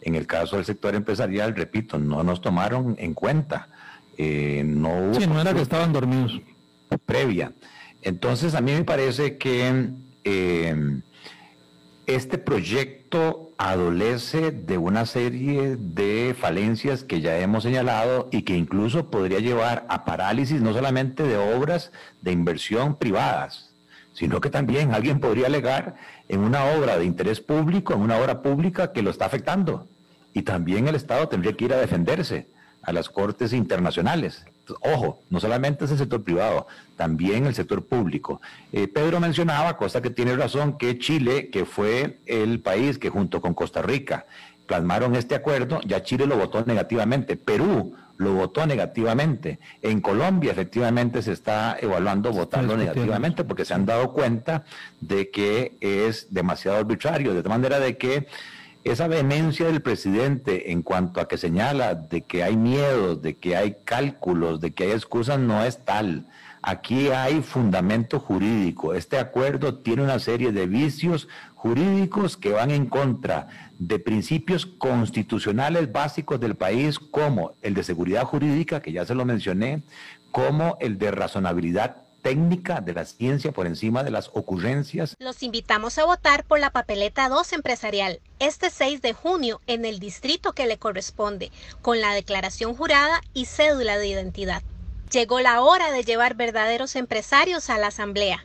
En el caso del sector empresarial, repito, no nos tomaron en cuenta. Eh, no hubo sí, no era que estaban dormidos. Previa. Entonces, a mí me parece que eh, este proyecto adolece de una serie de falencias que ya hemos señalado y que incluso podría llevar a parálisis no solamente de obras de inversión privadas, sino que también alguien podría alegar en una obra de interés público, en una obra pública que lo está afectando. Y también el Estado tendría que ir a defenderse a las cortes internacionales. Ojo, no solamente es el sector privado, también el sector público. Eh, Pedro mencionaba, cosa que tiene razón, que Chile, que fue el país que junto con Costa Rica plasmaron este acuerdo, ya Chile lo votó negativamente. Perú lo votó negativamente. En Colombia efectivamente se está evaluando votarlo negativamente porque se han dado cuenta de que es demasiado arbitrario, de manera de que esa vehemencia del presidente en cuanto a que señala de que hay miedo, de que hay cálculos, de que hay excusas, no es tal. Aquí hay fundamento jurídico. Este acuerdo tiene una serie de vicios jurídicos que van en contra de principios constitucionales básicos del país, como el de seguridad jurídica, que ya se lo mencioné, como el de razonabilidad técnica de la ciencia por encima de las ocurrencias. Los invitamos a votar por la papeleta 2 empresarial este 6 de junio en el distrito que le corresponde, con la declaración jurada y cédula de identidad. Llegó la hora de llevar verdaderos empresarios a la Asamblea.